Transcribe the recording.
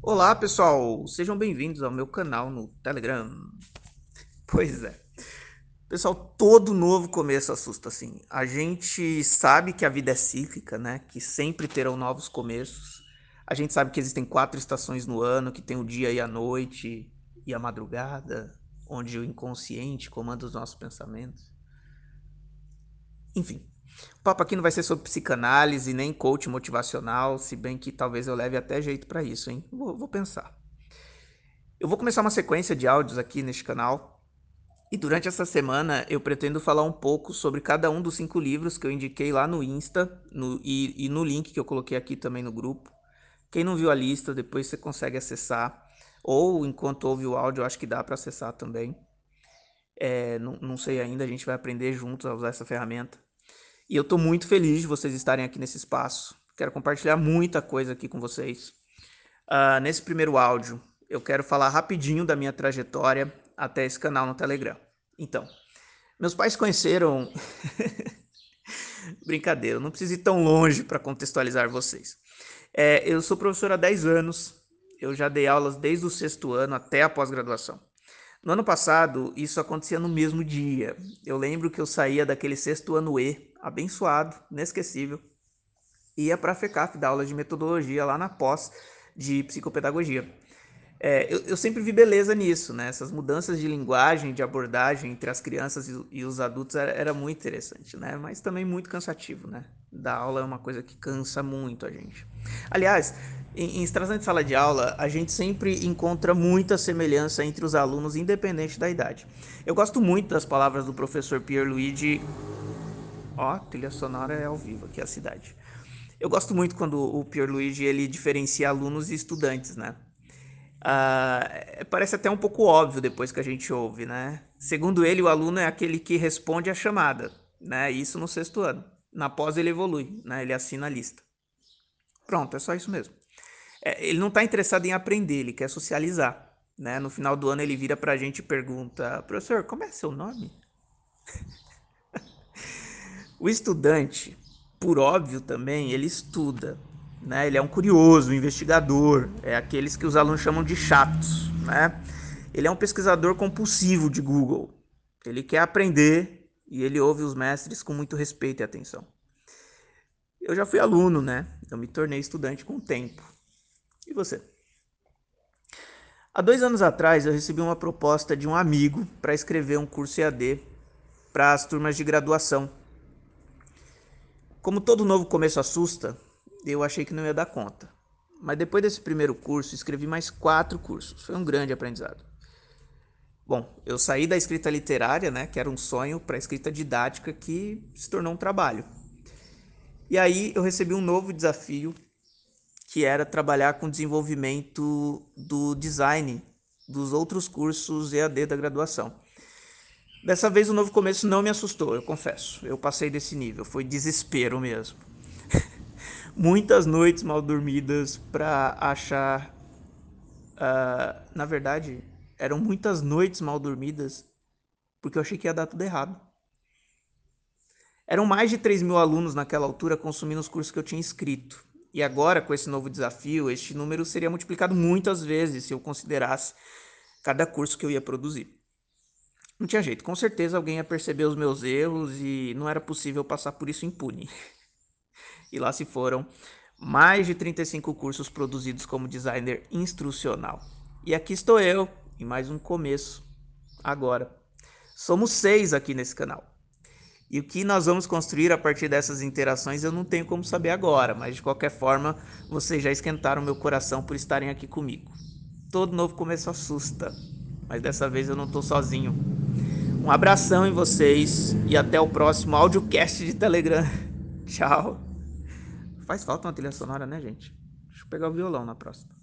Olá pessoal, sejam bem-vindos ao meu canal no Telegram. Pois é, pessoal, todo novo começo assusta assim. A gente sabe que a vida é cíclica, né? Que sempre terão novos começos. A gente sabe que existem quatro estações no ano, que tem o dia e a noite e a madrugada, onde o inconsciente comanda os nossos pensamentos. Enfim, o papo aqui não vai ser sobre psicanálise nem coach motivacional, se bem que talvez eu leve até jeito para isso, hein? Vou, vou, pensar. Eu vou começar uma sequência de áudios aqui neste canal. E durante essa semana eu pretendo falar um pouco sobre cada um dos cinco livros que eu indiquei lá no Insta no, e, e no link que eu coloquei aqui também no grupo. Quem não viu a lista, depois você consegue acessar. Ou enquanto ouve o áudio, eu acho que dá para acessar também. É, não, não sei ainda, a gente vai aprender juntos a usar essa ferramenta. E eu estou muito feliz de vocês estarem aqui nesse espaço. Quero compartilhar muita coisa aqui com vocês. Uh, nesse primeiro áudio, eu quero falar rapidinho da minha trajetória até esse canal no Telegram. Então, meus pais conheceram. Brincadeira, não preciso ir tão longe para contextualizar vocês. É, eu sou professor há 10 anos, eu já dei aulas desde o sexto ano até a pós-graduação. No ano passado, isso acontecia no mesmo dia. Eu lembro que eu saía daquele sexto ano E abençoado, inesquecível. Ia para a FECAF dar aula de metodologia lá na pós de psicopedagogia. É, eu, eu, sempre vi beleza nisso, né? Essas mudanças de linguagem, de abordagem entre as crianças e, e os adultos era, era, muito interessante, né? Mas também muito cansativo, né? Dar aula é uma coisa que cansa muito a gente. Aliás, em, em de sala de aula, a gente sempre encontra muita semelhança entre os alunos, independente da idade. Eu gosto muito das palavras do professor Pierluigi Ó, trilha sonora é ao vivo aqui a cidade. Eu gosto muito quando o Pierluigi ele diferencia alunos e estudantes, né? Uh, parece até um pouco óbvio depois que a gente ouve, né? Segundo ele, o aluno é aquele que responde à chamada, né? Isso no sexto ano. Na pós ele evolui, né? Ele assina a lista. Pronto, é só isso mesmo. É, ele não está interessado em aprender, ele quer socializar, né? No final do ano ele vira para a gente e pergunta, professor, como é seu nome? O estudante, por óbvio também, ele estuda, né? Ele é um curioso, um investigador, é aqueles que os alunos chamam de chatos, né? Ele é um pesquisador compulsivo de Google. Ele quer aprender e ele ouve os mestres com muito respeito e atenção. Eu já fui aluno, né? Eu me tornei estudante com o tempo. E você? Há dois anos atrás eu recebi uma proposta de um amigo para escrever um curso EAD para as turmas de graduação como todo novo começo assusta, eu achei que não ia dar conta. Mas depois desse primeiro curso, escrevi mais quatro cursos. Foi um grande aprendizado. Bom, eu saí da escrita literária, né, que era um sonho, para a escrita didática, que se tornou um trabalho. E aí eu recebi um novo desafio, que era trabalhar com desenvolvimento do design dos outros cursos EAD da graduação. Dessa vez o novo começo não me assustou, eu confesso. Eu passei desse nível, foi desespero mesmo. Muitas noites mal dormidas para achar. Uh, na verdade, eram muitas noites mal dormidas porque eu achei que ia dar tudo errado. Eram mais de 3 mil alunos naquela altura consumindo os cursos que eu tinha escrito. E agora, com esse novo desafio, este número seria multiplicado muitas vezes se eu considerasse cada curso que eu ia produzir. Não tinha jeito, com certeza alguém ia perceber os meus erros e não era possível passar por isso impune. e lá se foram mais de 35 cursos produzidos como designer instrucional. E aqui estou eu, em mais um começo, agora. Somos seis aqui nesse canal. E o que nós vamos construir a partir dessas interações eu não tenho como saber agora, mas de qualquer forma, vocês já esquentaram meu coração por estarem aqui comigo. Todo novo começo assusta, mas dessa vez eu não estou sozinho. Um abração em vocês e até o próximo audiocast de Telegram. Tchau. Faz falta uma trilha sonora, né, gente? Deixa eu pegar o violão na próxima.